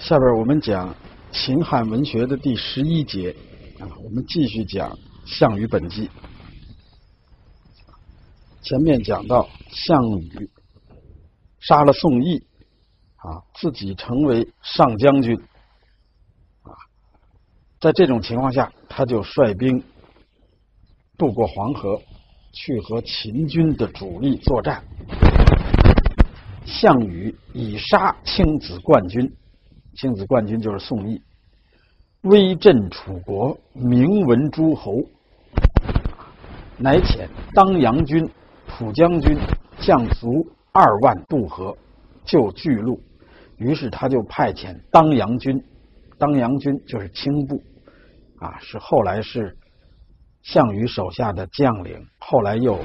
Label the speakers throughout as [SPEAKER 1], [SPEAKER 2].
[SPEAKER 1] 下边我们讲秦汉文学的第十一节啊，我们继续讲《项羽本纪》。前面讲到项羽杀了宋义啊，自己成为上将军啊，在这种情况下，他就率兵渡过黄河，去和秦军的主力作战。项羽以杀青子冠军。青子冠军就是宋义，威震楚国，名闻诸侯，乃遣当阳军、蒲将军将卒二万渡河救巨鹿。于是他就派遣当阳军，当阳军就是轻部，啊，是后来是项羽手下的将领，后来又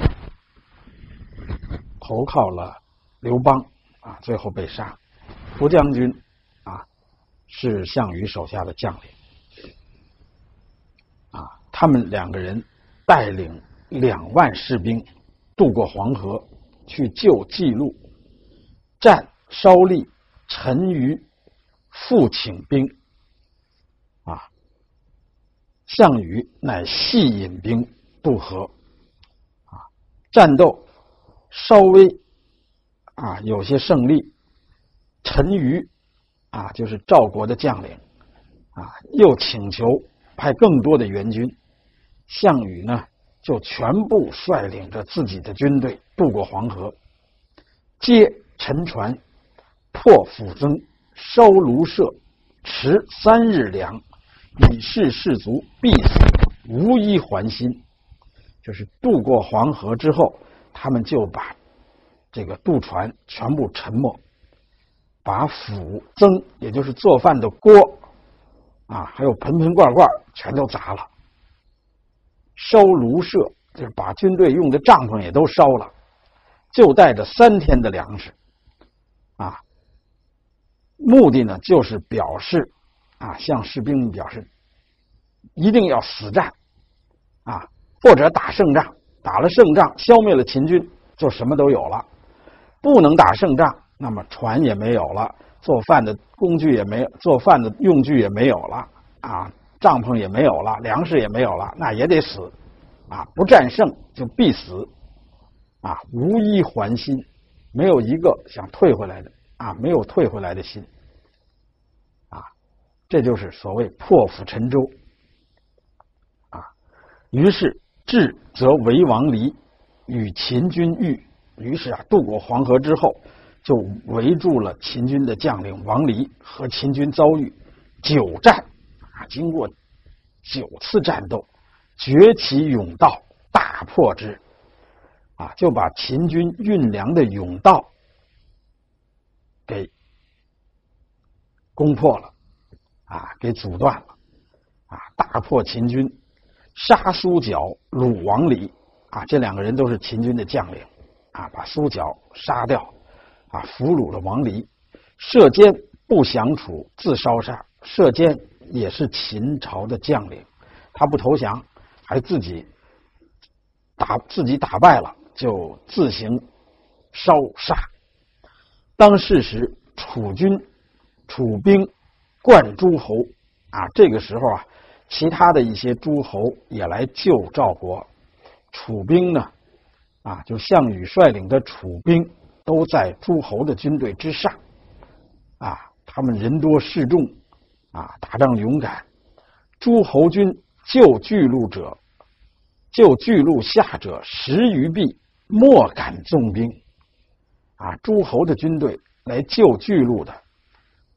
[SPEAKER 1] 投靠了刘邦，啊，最后被杀。蒲将军。是项羽手下的将领，啊，他们两个人带领两万士兵渡过黄河去救季路，战稍立，陈余复请兵，啊，项羽乃细引兵渡河，啊，战斗稍微啊有些胜利，陈余。啊，就是赵国的将领，啊，又请求派更多的援军。项羽呢，就全部率领着自己的军队渡过黄河，接沉船，破釜增，烧庐舍，持三日粮，以示士卒必死无一还心。就是渡过黄河之后，他们就把这个渡船全部沉没。把釜蒸，也就是做饭的锅，啊，还有盆盆罐罐，全都砸了。烧炉舍，就是把军队用的帐篷也都烧了，就带着三天的粮食，啊，目的呢就是表示，啊，向士兵们表示，一定要死战，啊，或者打胜仗，打了胜仗，消灭了秦军，就什么都有了；不能打胜仗。那么船也没有了，做饭的工具也没，做饭的用具也没有了啊，帐篷也没有了，粮食也没有了，那也得死啊！不战胜就必死啊！无一还心，没有一个想退回来的啊，没有退回来的心啊！这就是所谓破釜沉舟啊！于是智则为王离，与秦军遇。于是啊，渡过黄河之后。就围住了秦军的将领王离，和秦军遭遇久战啊，经过九次战斗，崛起甬道，大破之啊，就把秦军运粮的甬道给攻破了啊，给阻断了啊，大破秦军，杀苏角、鲁王离啊，这两个人都是秦军的将领啊，把苏角杀掉。啊，俘虏了王离，射监不降楚，自烧杀。射监也是秦朝的将领，他不投降，还自己打自己打败了，就自行烧杀。当世时，楚军、楚兵冠诸侯啊，这个时候啊，其他的一些诸侯也来救赵国。楚兵呢，啊，就项羽率领的楚兵。都在诸侯的军队之上，啊，他们人多势众，啊，打仗勇敢。诸侯军救巨鹿者，救巨鹿下者十余臂，莫敢纵兵。啊，诸侯的军队来救巨鹿的，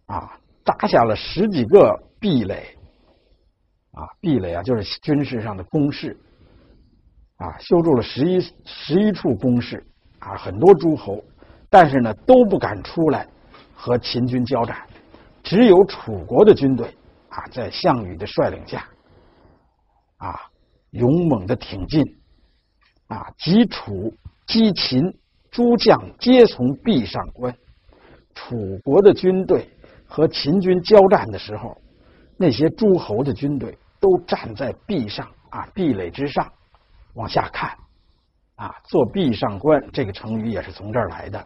[SPEAKER 1] 啊，扎下了十几个壁垒，啊，壁垒啊，就是军事上的工事，啊，修筑了十一十一处工事，啊，很多诸侯。但是呢，都不敢出来和秦军交战，只有楚国的军队啊，在项羽的率领下，啊，勇猛的挺进，啊，击楚击秦，诸将皆从壁上观。楚国的军队和秦军交战的时候，那些诸侯的军队都站在壁上啊，壁垒之上往下看，啊，做壁上观这个成语也是从这儿来的。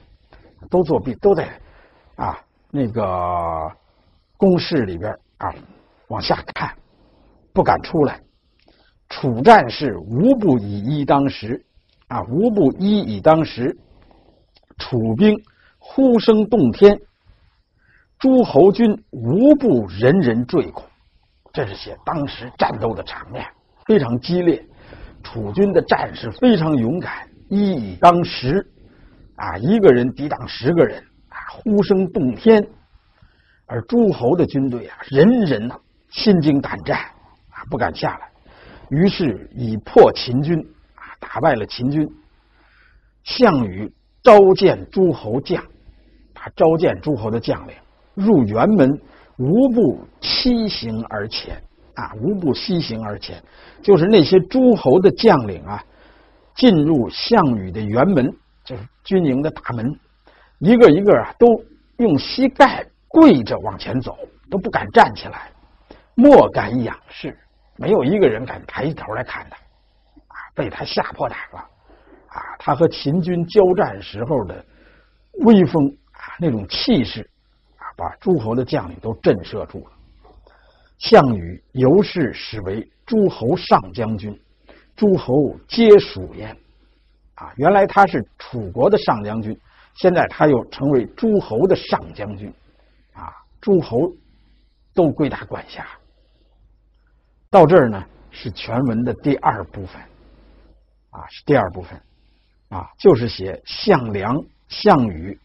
[SPEAKER 1] 都作弊，都在啊那个公室里边啊往下看，不敢出来。楚战士无不以一当十，啊，无不一以当十。楚兵呼声动天，诸侯军无不人人坠恐。这是写当时战斗的场面，非常激烈。楚军的战士非常勇敢，一以当十，啊，一个人抵挡十个人，啊，呼声动天。而诸侯的军队啊，人人呐心惊胆战，啊，不敢下来。于是以破秦军，啊，打败了秦军。项羽召见诸侯将，他召见诸侯的将领入辕门，无不西行而前。啊，无不西行而前，就是那些诸侯的将领啊，进入项羽的辕门，就是军营的大门，一个一个啊，都用膝盖跪着往前走，都不敢站起来，莫敢仰视，没有一个人敢抬起头来看他，啊，被他吓破胆了，啊，他和秦军交战时候的威风啊，那种气势啊，把诸侯的将领都震慑住了。项羽由是始为诸侯上将军，诸侯皆属焉。啊，原来他是楚国的上将军，现在他又成为诸侯的上将军，啊，诸侯都归他管辖。到这儿呢，是全文的第二部分，啊，是第二部分，啊，就是写项梁、项羽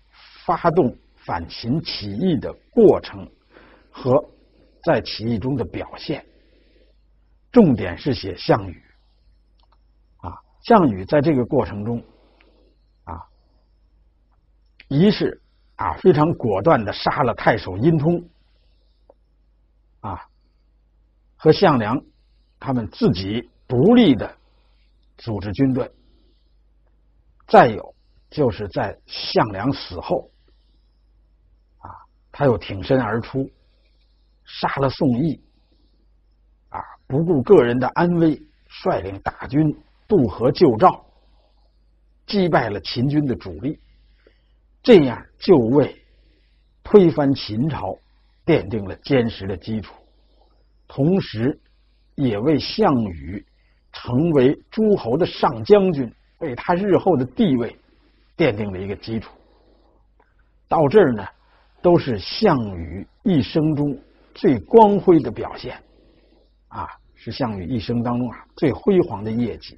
[SPEAKER 1] 发动反秦起义的过程和。在起义中的表现，重点是写项羽。项羽在这个过程中啊，一是啊非常果断的杀了太守殷通啊，和项梁他们自己独立的组织军队。再有就是在项梁死后啊，他又挺身而出。杀了宋义，啊，不顾个人的安危，率领大军渡河救赵，击败了秦军的主力，这样就为推翻秦朝奠定了坚实的基础，同时也为项羽成为诸侯的上将军，为他日后的地位奠定了一个基础。到这儿呢，都是项羽一生中。最光辉的表现，啊，是项羽一生当中啊最辉煌的业绩，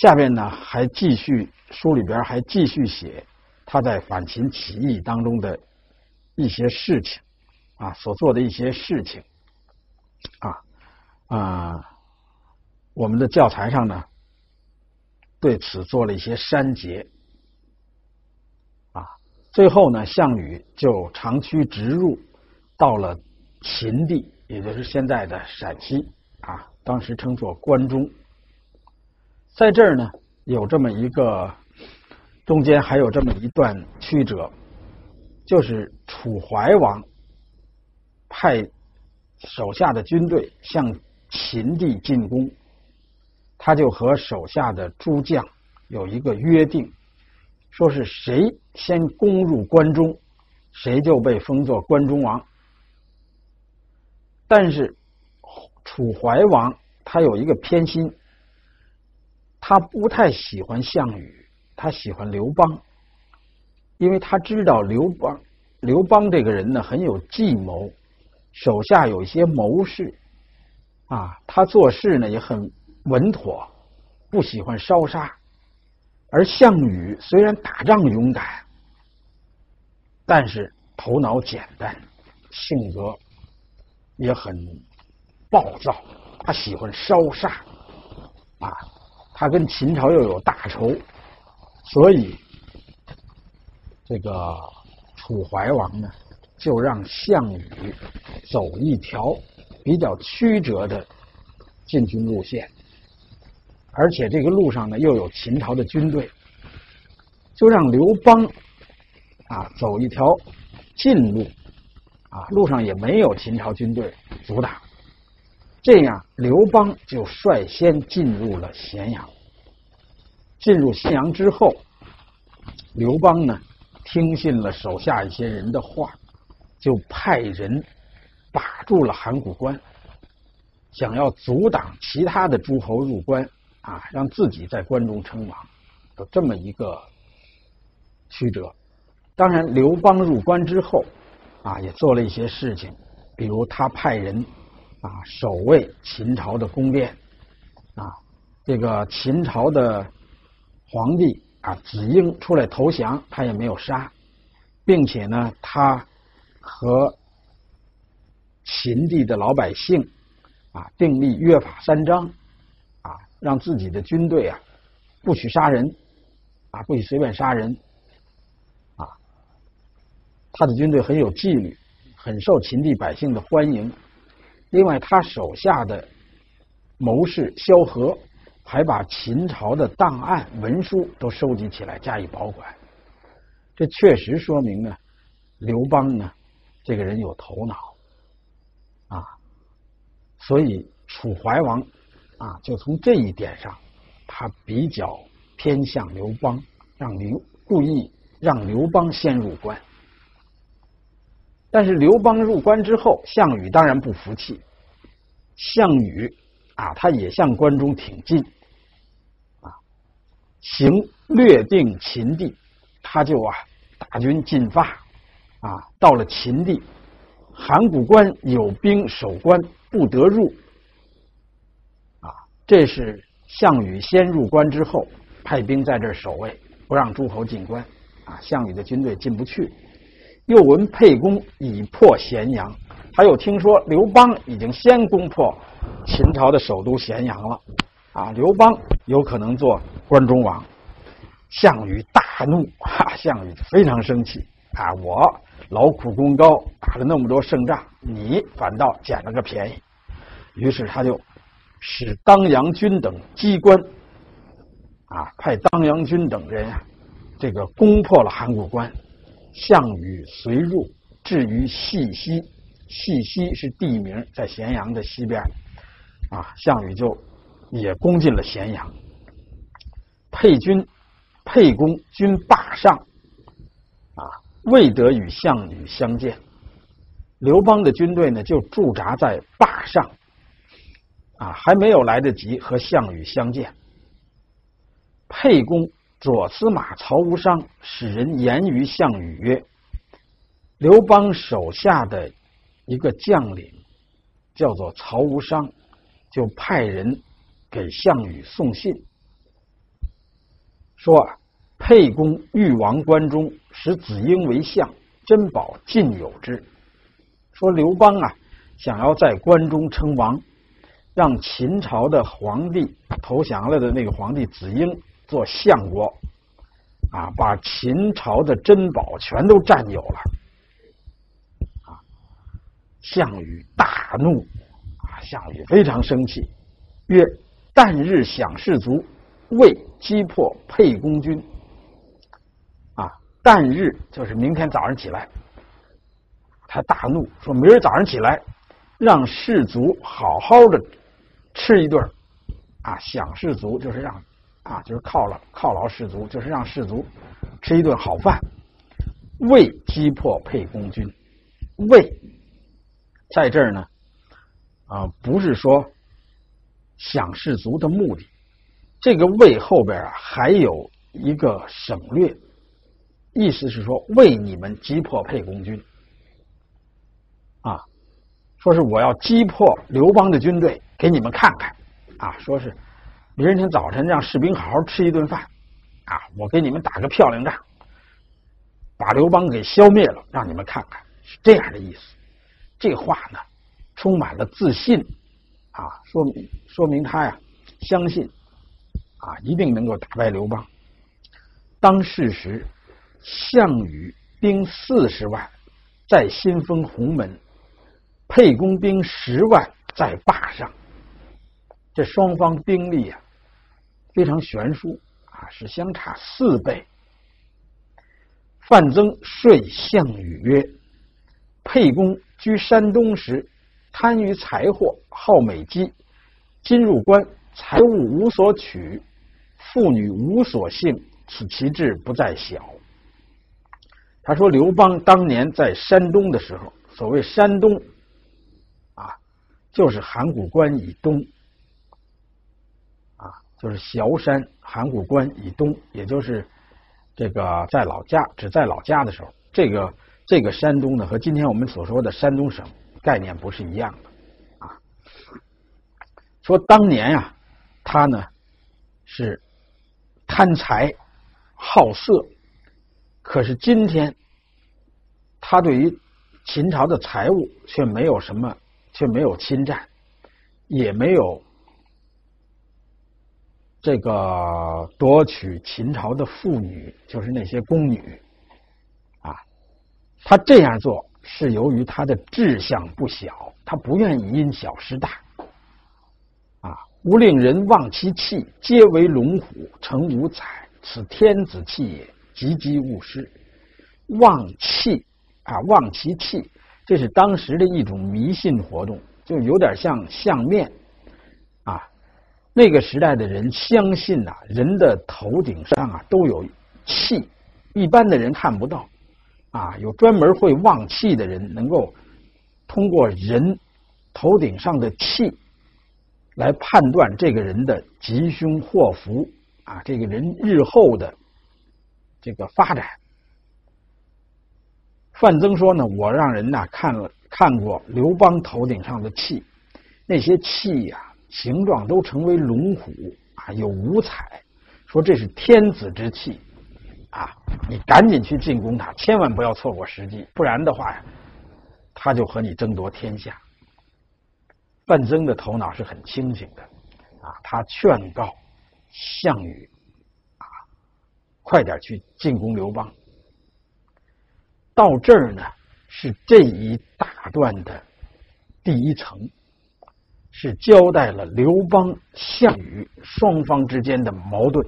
[SPEAKER 1] 下面呢还继续书里边还继续写他在反秦起义当中的一些事情，啊，所做的一些事情，啊啊，我们的教材上呢对此做了一些删节。啊最后呢，项羽就长驱直入，到了秦地，也就是现在的陕西啊，当时称作关中。在这儿呢，有这么一个，中间还有这么一段曲折，就是楚怀王派手下的军队向秦地进攻，他就和手下的诸将有一个约定。说是谁先攻入关中，谁就被封作关中王。但是楚怀王他有一个偏心，他不太喜欢项羽，他喜欢刘邦，因为他知道刘邦刘邦这个人呢很有计谋，手下有一些谋士啊，他做事呢也很稳妥，不喜欢烧杀。而项羽虽然打仗勇敢，但是头脑简单，性格也很暴躁。他喜欢烧杀，啊，他跟秦朝又有大仇，所以这个楚怀王呢，就让项羽走一条比较曲折的进军路线。而且这个路上呢，又有秦朝的军队，就让刘邦啊走一条近路，啊路上也没有秦朝军队阻挡，这样刘邦就率先进入了咸阳。进入咸阳之后，刘邦呢听信了手下一些人的话，就派人把住了函谷关，想要阻挡其他的诸侯入关啊，让自己在关中称王，有这么一个曲折。当然，刘邦入关之后啊，也做了一些事情，比如他派人啊守卫秦朝的宫殿啊，这个秦朝的皇帝啊子婴出来投降，他也没有杀，并且呢，他。和秦地的老百姓啊订立约法三章啊，让自己的军队啊不许杀人啊，不许随便杀人啊。他的军队很有纪律，很受秦地百姓的欢迎。另外，他手下的谋士萧何还把秦朝的档案文书都收集起来加以保管。这确实说明呢，刘邦呢。这个人有头脑啊，所以楚怀王啊，就从这一点上，他比较偏向刘邦，让刘故意让刘邦先入关。但是刘邦入关之后，项羽当然不服气，项羽啊，他也向关中挺进啊，行略定秦地，他就啊大军进发。啊，到了秦地，函谷关有兵守关，不得入。啊，这是项羽先入关之后，派兵在这守卫，不让诸侯进关。啊，项羽的军队进不去。又闻沛公已破咸阳，他又听说刘邦已经先攻破秦朝的首都咸阳了。啊，刘邦有可能做关中王。项羽大怒，哈，项羽非常生气。啊，我。劳苦功高，打了那么多胜仗，你反倒捡了个便宜。于是他就使当阳军等机关，啊，派当阳军等人啊，这个攻破了函谷关。项羽随入，至于细溪，细溪是地名，在咸阳的西边。啊，项羽就也攻进了咸阳。沛军、沛公军霸上。啊未得与项羽相见，刘邦的军队呢就驻扎在霸上，啊，还没有来得及和项羽相见。沛公左司马曹无伤使人言于项羽曰：“刘邦手下的一个将领叫做曹无伤，就派人给项羽送信，说。”沛公欲王关中，使子婴为相，珍宝尽有之。说刘邦啊，想要在关中称王，让秦朝的皇帝投降了的那个皇帝子婴做相国，啊，把秦朝的珍宝全都占有了。啊，项羽大怒，啊，项羽非常生气，曰：“旦日享士卒，未击破沛公军。”啊旦日就是明天早上起来，他大怒说：“明儿早上起来，让士卒好好的吃一顿啊，享士卒就是让啊，就是犒劳犒劳士卒，就是让士卒吃一顿好饭，为击破沛公军。为在这儿呢啊，不是说想士卒的目的，这个为后边啊还有一个省略。”意思是说，为你们击破沛公军，啊，说是我要击破刘邦的军队，给你们看看，啊，说是明天早晨让士兵好好吃一顿饭，啊，我给你们打个漂亮仗，把刘邦给消灭了，让你们看看，是这样的意思。这话呢，充满了自信，啊，说明说明他呀，相信啊，一定能够打败刘邦。当事时。项羽兵四十万在新丰鸿门，沛公兵十万在坝上。这双方兵力啊非常悬殊啊，是相差四倍。范增说项羽曰：“沛公居山东时，贪于财货，好美姬。今入关，财物无所取，妇女无所幸，此其志不在小。”他说刘邦当年在山东的时候，所谓山东啊，就是函谷关以东，就是崤山函谷关以东，也就是这个在老家，只在老家的时候，这个这个山东呢，和今天我们所说的山东省概念不是一样的啊。说当年呀，他呢是贪财好色。可是今天，他对于秦朝的财物却没有什么，却没有侵占，也没有这个夺取秦朝的妇女，就是那些宫女啊。他这样做是由于他的志向不小，他不愿意因小失大啊。吾令人望其气，皆为龙虎，成五彩，此天子气也。积积勿失，望气啊，望其气，这是当时的一种迷信活动，就有点像相面。那个时代的人相信呐，人的头顶上啊都有气，一般的人看不到啊。有专门会望气的人，能够通过人头顶上的气来判断这个人的吉凶祸福啊，这个人日后的。这个发展，范增说呢，我让人呐看了看过刘邦头顶上的气，那些气呀形状都成为龙虎啊，有五彩，说这是天子之气啊，你赶紧去进攻他，千万不要错过时机，不然的话呀，他就和你争夺天下。范增的头脑是很清醒的啊，他劝告项羽啊。快点去进攻刘邦。到这儿呢，是这一大段的第一层，是交代了刘邦、项羽双方之间的矛盾。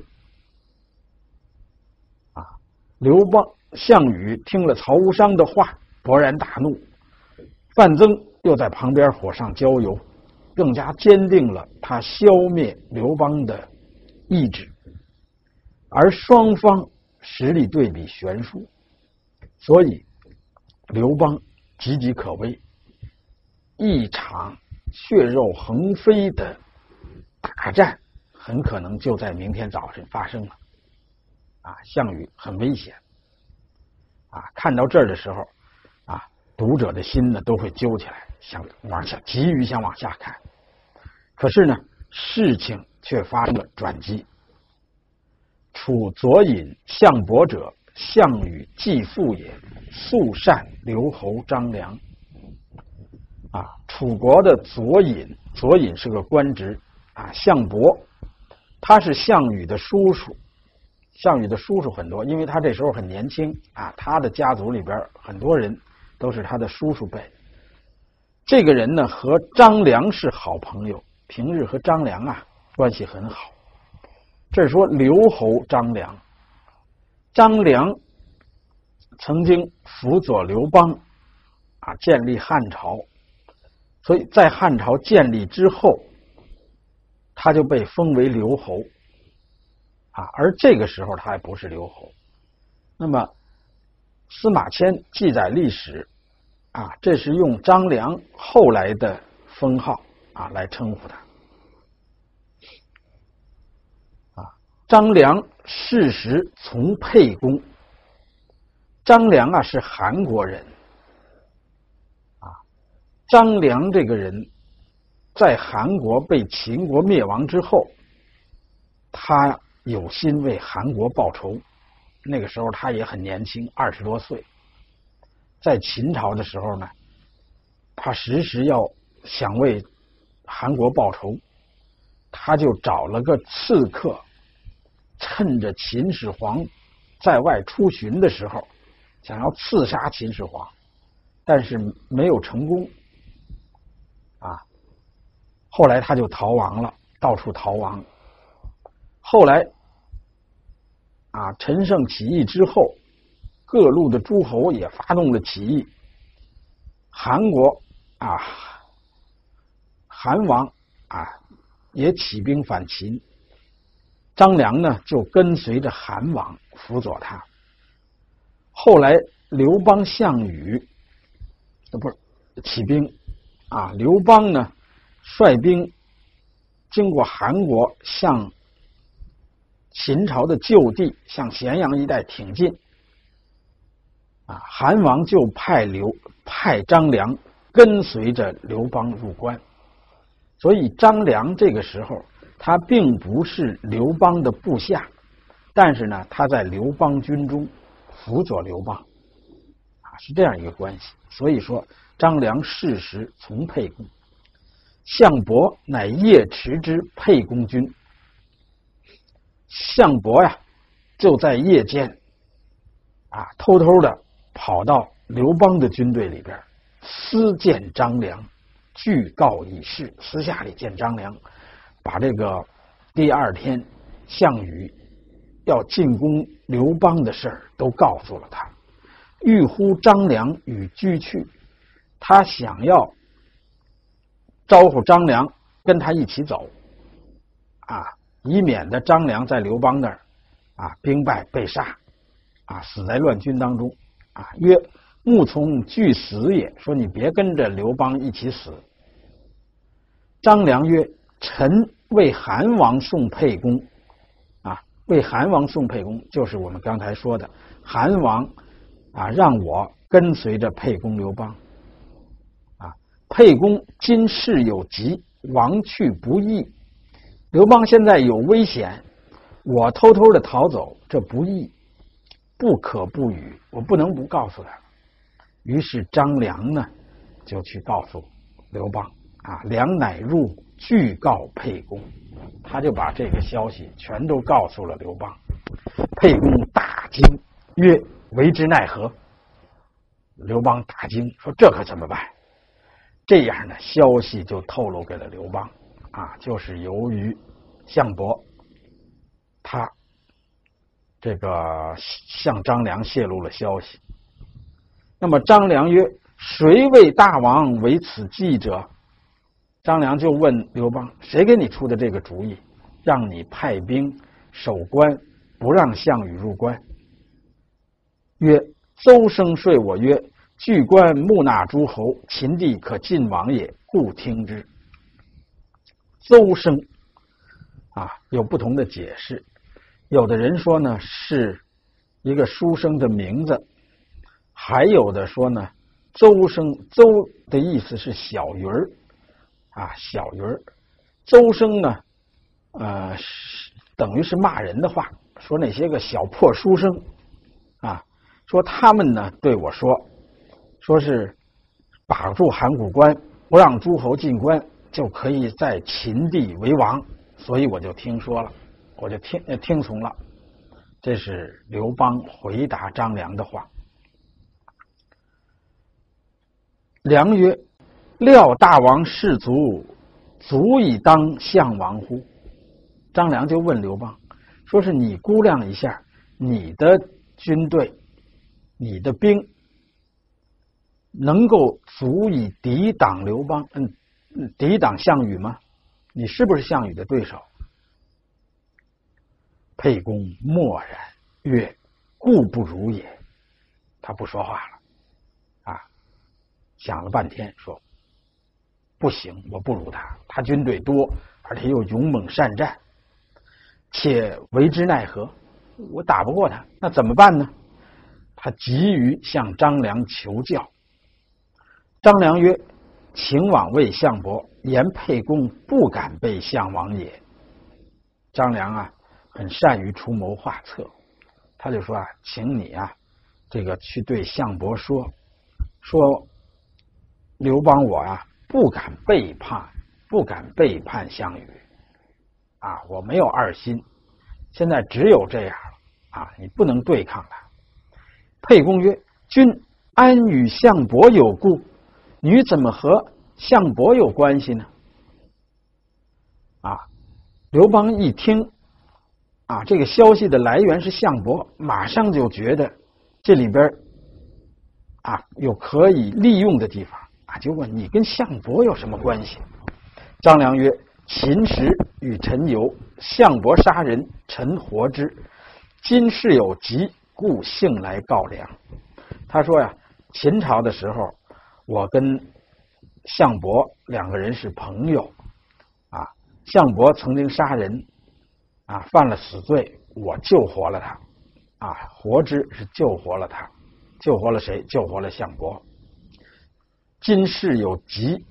[SPEAKER 1] 啊，刘邦、项羽听了曹无伤的话，勃然大怒。范增又在旁边火上浇油，更加坚定了他消灭刘邦的意志。而双方实力对比悬殊，所以刘邦岌岌可危，一场血肉横飞的大战很可能就在明天早晨发生了。啊，项羽很危险。啊，看到这儿的时候，啊，读者的心呢都会揪起来，想往下，急于想往下看。可是呢，事情却发生了转机。楚左尹项伯者，项羽继父也，素善留侯张良。啊，楚国的左尹，左尹是个官职啊。项伯，他是项羽的叔叔。项羽的叔叔很多，因为他这时候很年轻啊。他的家族里边很多人都是他的叔叔辈。这个人呢，和张良是好朋友，平日和张良啊关系很好。这是说刘侯张良，张良曾经辅佐刘邦啊建立汉朝，所以在汉朝建立之后，他就被封为刘侯啊。而这个时候他还不是刘侯。那么司马迁记载历史啊，这是用张良后来的封号啊来称呼他。啊张良事实从沛公。张良啊是韩国人，张良这个人，在韩国被秦国灭亡之后，他有心为韩国报仇。那个时候他也很年轻，二十多岁，在秦朝的时候呢，他时时要想为韩国报仇，他就找了个刺客。趁着秦始皇在外出巡的时候，想要刺杀秦始皇，但是没有成功。后来他就逃亡了，到处逃亡。后来，啊，陈胜起义之后，各路的诸侯也发动了起义。韩国啊，韩王啊，也起兵反秦。张良呢，就跟随着韩王辅佐他。后来刘邦、项羽，不是起兵啊。刘邦呢，率兵经过韩国，向秦朝的旧地，向咸阳一带挺进。啊，韩王就派刘派张良跟随着刘邦入关，所以张良这个时候他并不是刘邦的部下，但是呢，他在刘邦军中辅佐刘邦。啊是这样一个关系，所以说张良适时从沛公，项伯乃夜驰之沛公军。项伯呀，就在夜间啊，偷偷的跑到刘邦的军队里边，私见张良，具告以事。私下里见张良，把这个第二天项羽要进攻刘邦的事儿都告诉了他。欲呼张良与俱去，他想要招呼张良跟他一起走，啊，以免的张良在刘邦那儿啊兵败被杀，啊死在乱军当中，啊曰木从俱死也，说你别跟着刘邦一起死。张良曰：臣为韩王送沛公，啊为韩王送沛公，就是我们刚才说的韩王。啊，让我跟随着沛公刘邦。沛公今事有急，亡去不义。刘邦现在有危险，我偷偷的逃走，这不义，不可不语，我不能不告诉他。于是张良呢，就去告诉刘邦。啊，良乃入，具告沛公，他就把这个消息全都告诉了刘邦。沛公大惊，曰。为之奈何？刘邦大惊，说：“这可怎么办？”这样呢，消息就透露给了刘邦啊，就是由于项伯他这个向张良泄露了消息。那么张良曰：“谁为大王为此计者？”张良就问刘邦：“谁给你出的这个主意，让你派兵守关，不让项羽入关？”曰：邹生说我曰：“据观木纳诸侯，秦地可尽王也，故听之。”邹生啊，有不同的解释。有的人说呢，是一个书生的名字；还有的说呢，邹生邹的意思是小鱼儿啊，小鱼儿。邹生呢，呃，等于是骂人的话，说那些个小破书生啊。说他们呢对我说，说是把住函谷关，不让诸侯进关，就可以在秦地为王，所以我就听说了，我就听听从了。这是刘邦回答张良的话。良曰：“料大王士卒，足以当项王乎？”张良就问刘邦，说是你估量一下你的军队。你的兵能够足以抵挡刘邦，嗯，抵挡项羽吗？你是不是项羽的对手？沛公默然曰：“故不如也。”他不说话了，啊，想了半天说：“不行，我不如他。他军队多，而且又勇猛善战，且为之奈何？我打不过他，那怎么办呢？”他急于向张良求教。张良曰：“请往谓项伯，言沛公不敢背项王也。”张良啊，很善于出谋划策，他就说啊：“请你啊，这个去对项伯说，说刘邦我啊，不敢背叛，不敢背叛项羽啊，我没有二心，现在只有这样了啊，你不能对抗他。”沛公曰：“君安与项伯有故？你怎么和项伯有关系呢？”啊，刘邦一听，啊，这个消息的来源是项伯，马上就觉得这里边啊有可以利用的地方啊，就问你跟项伯有什么关系？张良曰：“秦时与陈游，项伯杀人，臣活之。今事有急。”故幸来告良，他说呀，秦朝的时候，我跟项伯两个人是朋友，啊，项伯曾经杀人，啊，犯了死罪，我救活了他，啊，活之是救活了他，救活了谁？救活了项伯。今事有急，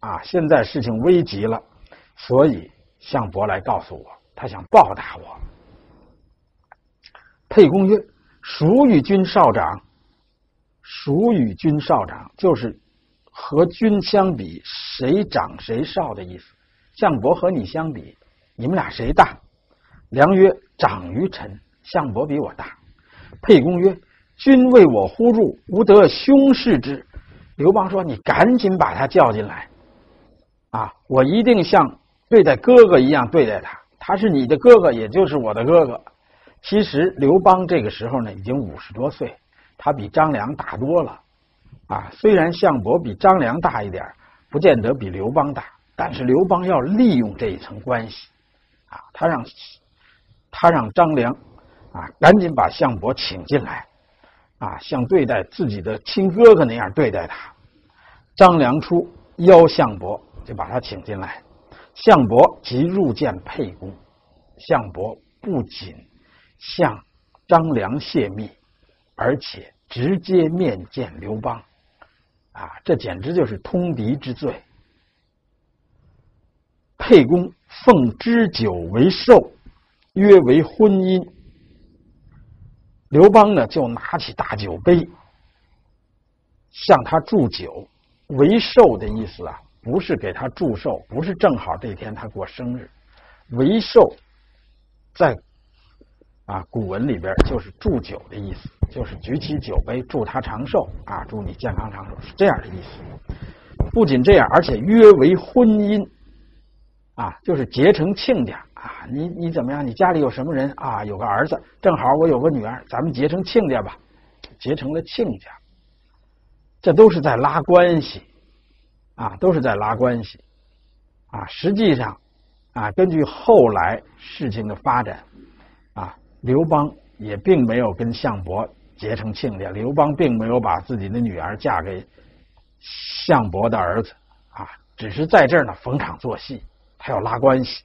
[SPEAKER 1] 啊，现在事情危急了，所以项伯来告诉我，他想报答我。沛公曰：“孰与君少长？孰与君少长？就是和君相比，谁长谁少的意思。项伯和你相比，你们俩谁大？”良曰：“长于臣。项伯比我大。”沛公曰：“君为我呼入，吾得兄视之。”刘邦说：“你赶紧把他叫进来，啊，我一定像对待哥哥一样对待他。他是你的哥哥，也就是我的哥哥。其实刘邦这个时候呢，已经五十多岁，他比张良大多了。啊，虽然项伯比张良大一点，不见得比刘邦大，但是刘邦要利用这一层关系，啊，他让他让张良啊，赶紧把项伯请进来。”啊，像对待自己的亲哥哥那样对待他。张良出邀项伯，就把他请进来。项伯即入见沛公。项伯不仅向张良泄密，而且直接面见刘邦。啊，这简直就是通敌之罪。沛公奉之酒为寿，约为婚姻。刘邦呢，就拿起大酒杯，向他祝酒，为寿的意思啊，不是给他祝寿，不是正好这天他过生日，为寿，在啊古文里边就是祝酒的意思，就是举起酒杯祝他长寿啊，祝你健康长寿，是这样的意思。不仅这样，而且约为婚姻，啊，就是结成亲家。啊，你你怎么样？你家里有什么人啊？有个儿子，正好我有个女儿，咱们结成亲家吧，结成了亲家，这都是在拉关系，啊，都是在拉关系，啊，实际上，啊，根据后来事情的发展，啊，刘邦也并没有跟项伯结成亲家，刘邦并没有把自己的女儿嫁给项伯的儿子，啊，只是在这儿呢逢场作戏，他要拉关系。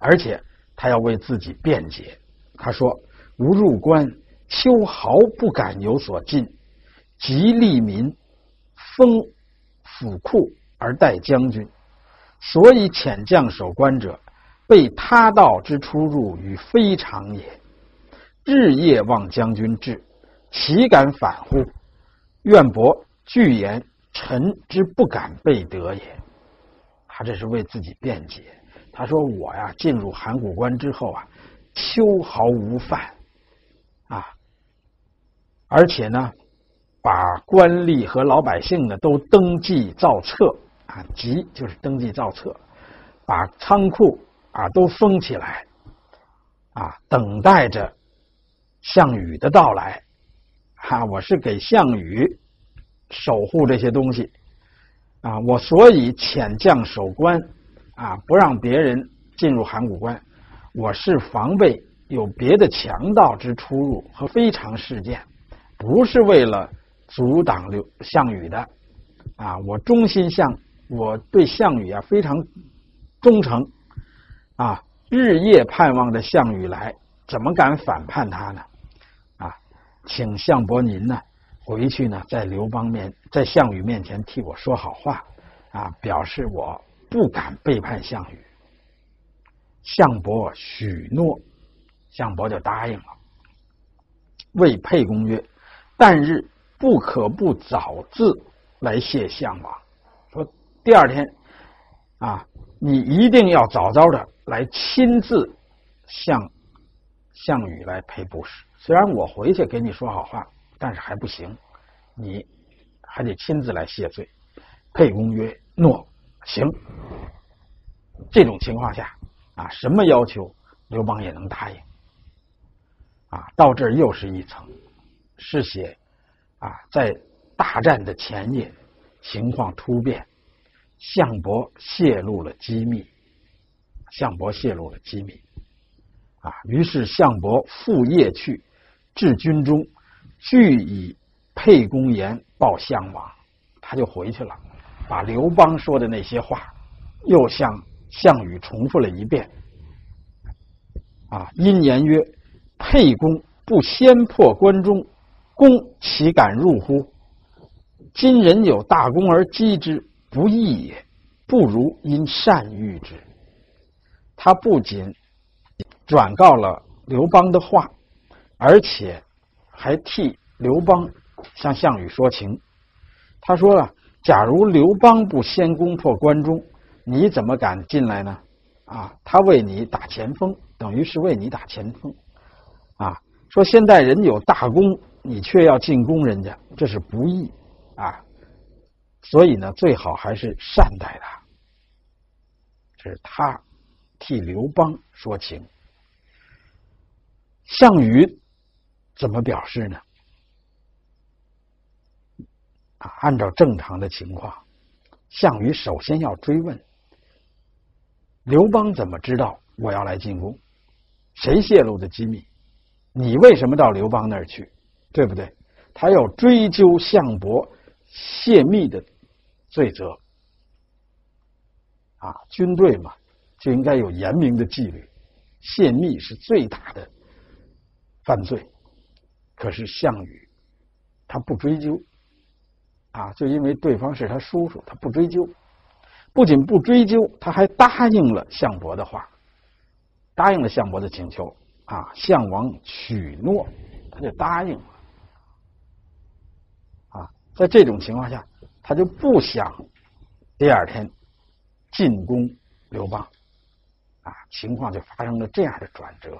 [SPEAKER 1] 而且他要为自己辩解，他说：“吾入关，秋毫不敢有所进，即利民，封府库而待将军。所以遣将守关者，被他道之出入与非常也。日夜望将军至，岂敢反乎？愿伯具言，臣之不敢背德也。”他这是为自己辩解。他说：“我呀，进入函谷关之后啊，秋毫无犯啊，而且呢，把官吏和老百姓呢都登记造册啊，即就是登记造册，把仓库啊都封起来啊，等待着项羽的到来。哈，我是给项羽守护这些东西啊，我所以遣将守关。”啊，不让别人进入函谷关，我是防备有别的强盗之出入和非常事件，不是为了阻挡刘项羽的。啊，我忠心向我对项羽啊非常忠诚，啊，日夜盼望着项羽来，怎么敢反叛他呢？啊，请项伯您呢回去呢，在刘邦面在项羽面前替我说好话，啊，表示我。不敢背叛项羽，项伯许诺，项伯就答应了。谓沛公曰：“旦日不可不早自来谢项王。”说第二天啊，你一定要早早的来亲自向项羽来赔不是。虽然我回去给你说好话，但是还不行，你还得亲自来谢罪。沛公曰：“诺。”行，这种情况下啊，什么要求刘邦也能答应。啊，到这儿又是一层，是写啊，在大战的前夜，情况突变，项伯泄露了机密，项伯泄露了机密，啊，于是项伯赴夜去，至军中，俱以沛公言报项王，他就回去了，把刘邦说的那些话又向项羽重复了一遍。啊，因言曰：“沛公不先破关中，公岂敢入乎？今人有大功而击之，不义也。不如因善遇之。”他不仅转告了刘邦的话，而且还替刘邦向项羽说情。他说了：“假如刘邦不先攻破关中，你怎么敢进来呢？啊，他为你打前锋，等于是为你打前锋。啊，说现在人有大功，你却要进攻人家，这是不义啊。所以呢，最好还是善待他。这是他。”替刘邦说情，项羽怎么表示呢？啊，按照正常的情况，项羽首先要追问刘邦怎么知道我要来进攻？谁泄露的机密？你为什么到刘邦那儿去？对不对？他要追究项伯泄密的罪责。啊，军队嘛。就应该有严明的纪律，泄密是最大的犯罪。可是项羽他不追究，啊，就因为对方是他叔叔，他不追究。不仅不追究，他还答应了项伯的话，答应了项伯的请求。啊，项王许诺，他就答应了。啊，在这种情况下，他就不想第二天进攻刘邦。啊，情况就发生了这样的转折。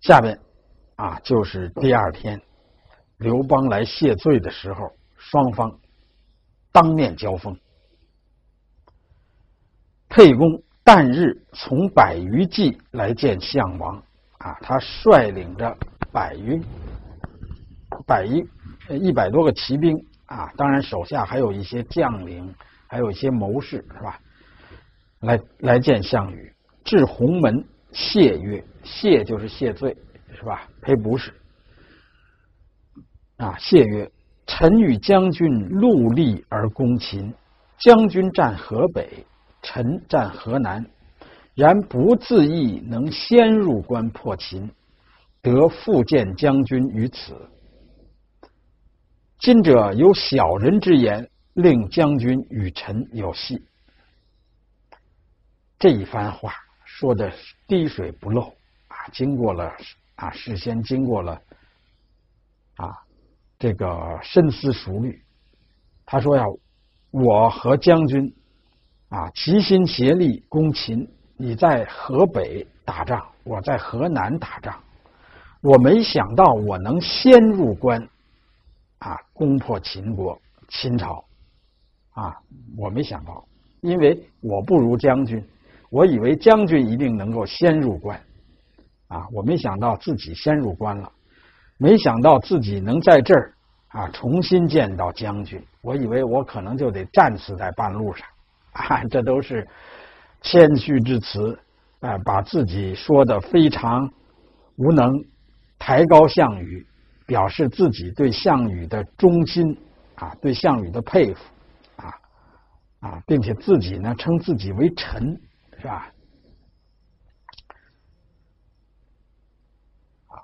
[SPEAKER 1] 下边啊，就是第二天刘邦来谢罪的时候，双方当面交锋。沛公旦日从百余骑来见项王，啊，他率领着百余百一一百多个骑兵，啊，当然手下还有一些将领，还有一些谋士，是吧？来来见项羽，至鸿门谢曰：“谢就是谢罪，是吧？赔不是。啊，谢曰：‘臣与将军戮力而攻秦，将军战河北，臣战河南，然不自意能先入关破秦，得复见将军于此。今者有小人之言，令将军与臣有隙。’”这一番话说的滴水不漏啊，经过了啊，事先经过了啊，这个深思熟虑。他说呀，我和将军啊齐心协力攻秦，你在河北打仗，我在河南打仗，我没想到我能先入关啊，攻破秦国秦朝啊，我没想到，因为我不如将军。我以为将军一定能够先入关，啊，我没想到自己先入关了，没想到自己能在这儿啊重新见到将军。我以为我可能就得战死在半路上，啊，这都是谦虚之词，啊，把自己说的非常无能，抬高项羽，表示自己对项羽的忠心，啊，对项羽的佩服，啊，啊，并且自己呢称自己为臣。是吧？啊，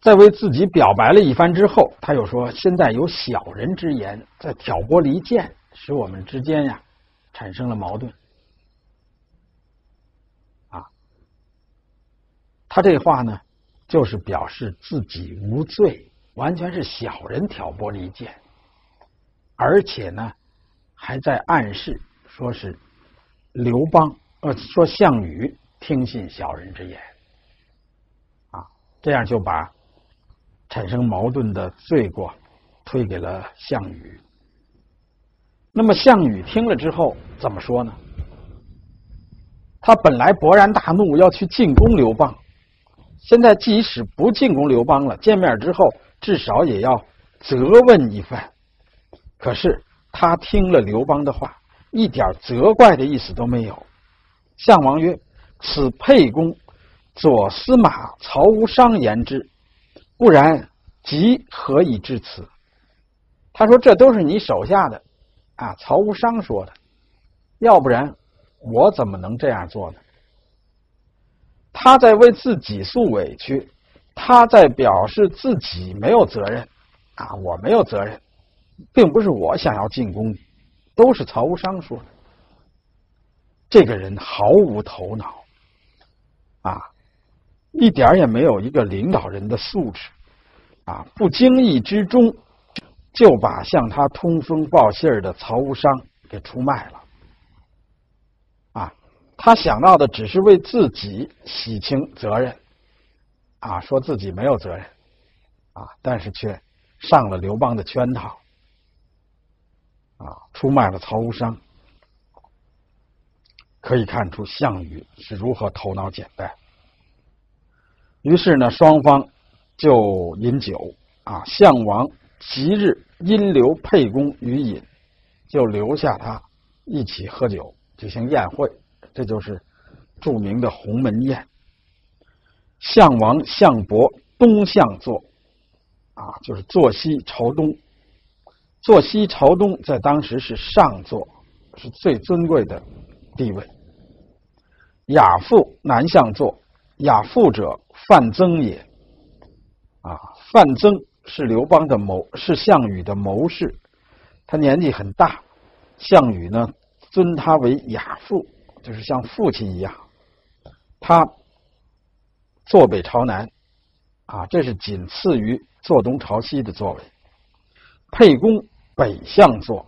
[SPEAKER 1] 在为自己表白了一番之后，他又说：“现在有小人之言，在挑拨离间，使我们之间呀产生了矛盾。”啊，他这话呢，就是表示自己无罪，完全是小人挑拨离间，而且呢，还在暗示说是刘邦。呃，说项羽听信小人之言，啊，这样就把产生矛盾的罪过推给了项羽。那么项羽听了之后怎么说呢？他本来勃然大怒要去进攻刘邦，现在即使不进攻刘邦了，见面之后至少也要责问一番。可是他听了刘邦的话，一点责怪的意思都没有。项王曰：“此沛公左司马曹无伤言之，不然即何以至此？他说：“这都是你手下的啊，曹无伤说的，要不然我怎么能这样做呢？”他在为自己诉委屈，他在表示自己没有责任啊，我没有责任，并不是我想要进攻，都是曹无伤说的。这个人毫无头脑。啊，一点也没有一个领导人的素质。啊，不经意之中就把向他通风报信的曹无伤给出卖了。他想到的只是为自己洗清责任，啊，说自己没有责任，啊，但是却上了刘邦的圈套，啊，出卖了曹无伤。可以看出项羽是如何头脑简单。于是呢，双方就饮酒，啊，项王即日因留沛公于饮，就留下他一起喝酒，举行宴会。这就是著名的鸿门宴。项王项伯东向坐，啊，就是坐西朝东。坐西朝东在当时是上座，是最尊贵的地位。亚父南向坐，亚父者范增也。啊，范增是刘邦的谋，是项羽的谋士，他年纪很大，项羽呢尊他为亚父。就是像父亲一样，他坐北朝南，啊，这是仅次于坐东朝西的座位。沛公北向坐，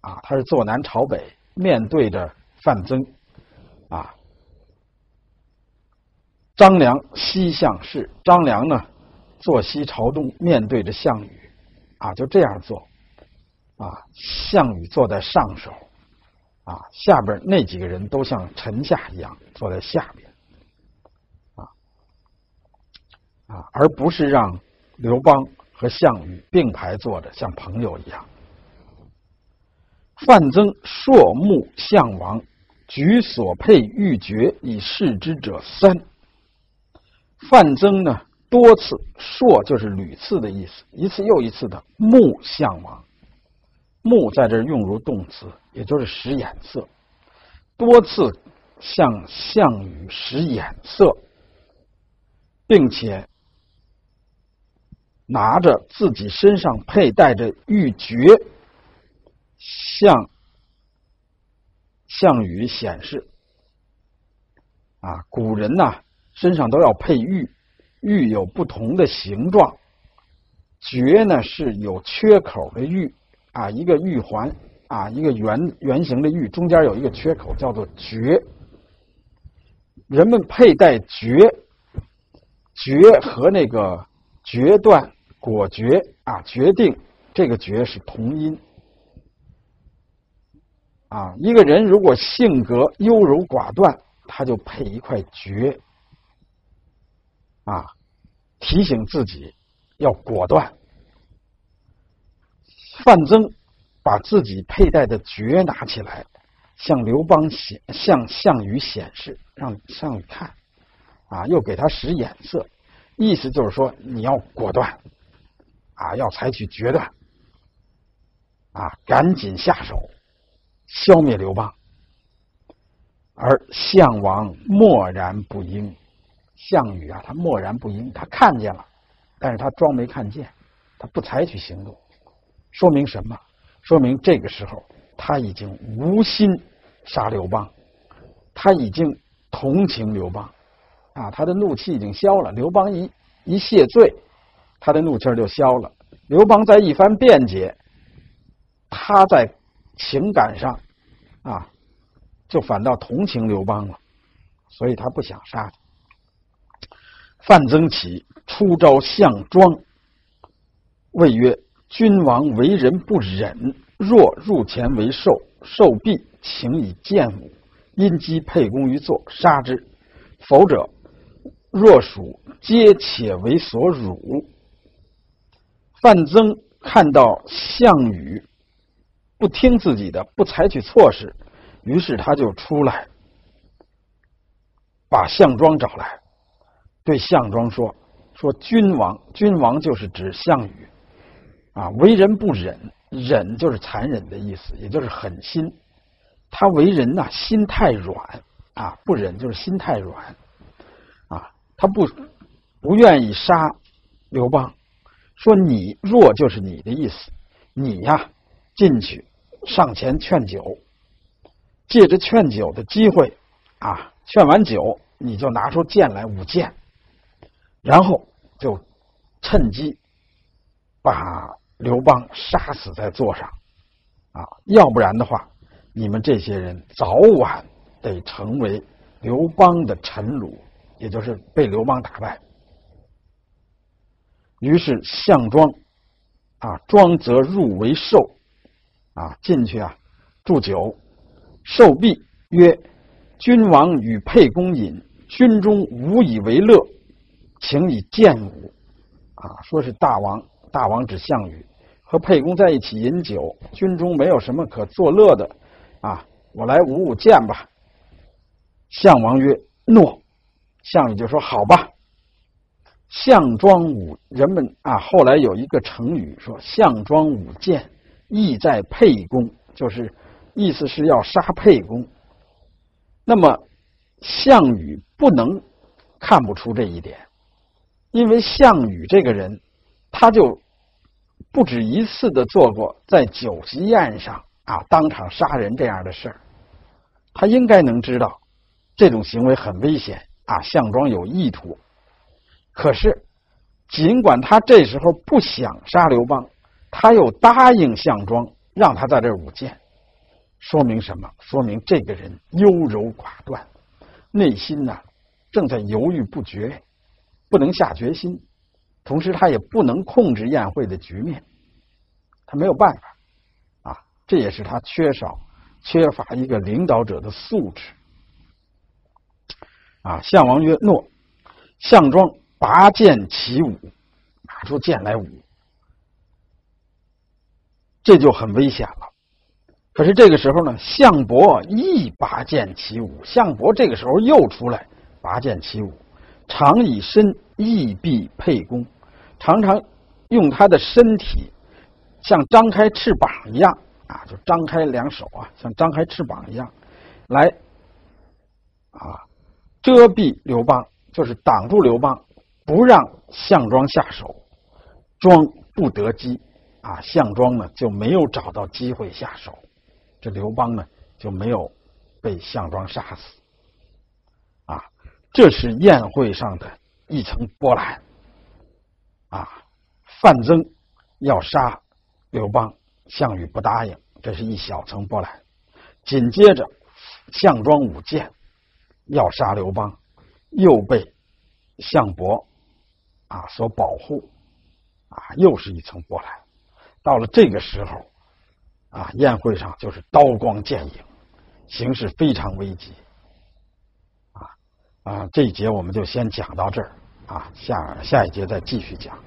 [SPEAKER 1] 啊，他是坐南朝北，面对着范增，啊。张良西向侍，张良呢坐西朝东，面对着项羽，啊，就这样坐，啊，项羽坐在上首。啊，下边那几个人都像臣下一样坐在下边，啊啊，而不是让刘邦和项羽并排坐着，像朋友一样。范增硕目项王，举所佩玉珏以示之者三。范增呢，多次朔就是屡次的意思，一次又一次的目项王。目在这用如动词，也就是使眼色，多次向项羽使眼色，并且拿着自己身上佩戴着玉珏，向项羽显示：啊，古人呐身上都要佩玉，玉有不同的形状，珏呢是有缺口的玉。啊，一个玉环啊，一个圆圆形的玉，中间有一个缺口，叫做珏。人们佩戴珏，珏和那个决断、果决啊，决定这个决是同音。啊，一个人如果性格优柔寡断，他就配一块决，啊，提醒自己要果断。范增把自己佩戴的爵拿起来，向刘邦显向项羽显示，让项羽看，啊，又给他使眼色，意思就是说你要果断，啊，要采取决断，啊，赶紧下手消灭刘邦。而项王默然不应，项羽啊，他默然不应，他看见了，但是他装没看见，他不采取行动。说明什么？说明这个时候他已经无心杀刘邦，他已经同情刘邦啊，他的怒气已经消了。刘邦一一谢罪，他的怒气就消了。刘邦在一番辩解，他在情感上啊，就反倒同情刘邦了，所以他不想杀他。范增起出招项庄，谓曰。君王为人不忍，若入前为受，受必请以剑舞，因击沛公于坐，杀之；否者，若属皆且为所辱。范增看到项羽不听自己的，不采取措施，于是他就出来，把项庄找来，对项庄说：“说君王，君王就是指项羽啊，为人不忍，忍就是残忍的意思，也就是狠心。他为人呐，心太软啊，不忍就是心太软啊，他不不愿意杀刘邦。说你弱就是你的意思，你呀进去上前劝酒，借着劝酒的机会啊，劝完酒你就拿出剑来舞剑，然后就趁机把刘邦杀死在座上。啊，要不然的话，你们这些人早晚得成为刘邦的臣虏，也就是被刘邦打败。于是项庄啊，庄则入为寿。啊，进去啊，祝酒，寿毕曰：“君王与沛公饮，军中无以为乐，请以剑舞。”啊，说是大王，大王指项羽和沛公在一起饮酒，军中没有什么可作乐的啊，我来舞舞剑吧。项王曰：“诺。”项羽就说：“好吧。”项庄舞，人们啊，后来有一个成语说“项庄舞剑，意在沛公”，就是意思是要杀沛公。那么项羽不能看不出这一点，因为项羽这个人，他就不止一次的做过在酒席宴上啊当场杀人这样的事儿，他应该能知道这种行为很危险啊，项庄有意图。可是，尽管他这时候不想杀刘邦，他又答应项庄让他在这舞剑，说明什么？说明这个人优柔寡断，内心呢正在犹豫不决，不能下决心。同时，他也不能控制宴会的局面，他没有办法啊。这也是他缺少、缺乏一个领导者的素质啊。项王曰：“诺。”项庄。拔剑起舞，拿出剑来舞，这就很危险了。可是这个时候呢，项伯亦拔剑起舞。项伯这个时候又出来拔剑起舞，常以身亦避沛公，常常用他的身体像张开翅膀一样啊，就张开两手啊，像张开翅膀一样来啊遮蔽刘邦，就是挡住刘邦。不让项庄下手，庄不得机啊！项庄呢就没有找到机会下手，这刘邦呢就没有被项庄杀死！这是宴会上的一层波澜啊！范增要杀刘邦，项羽不答应，这是一小层波澜。紧接着，项庄舞剑要杀刘邦，又被项伯。啊，所保护，啊，又是一层波澜。到了这个时候，啊，宴会上就是刀光剑影，形势非常危急。啊，这一节我们就先讲到这儿，啊，下下一节再继续讲。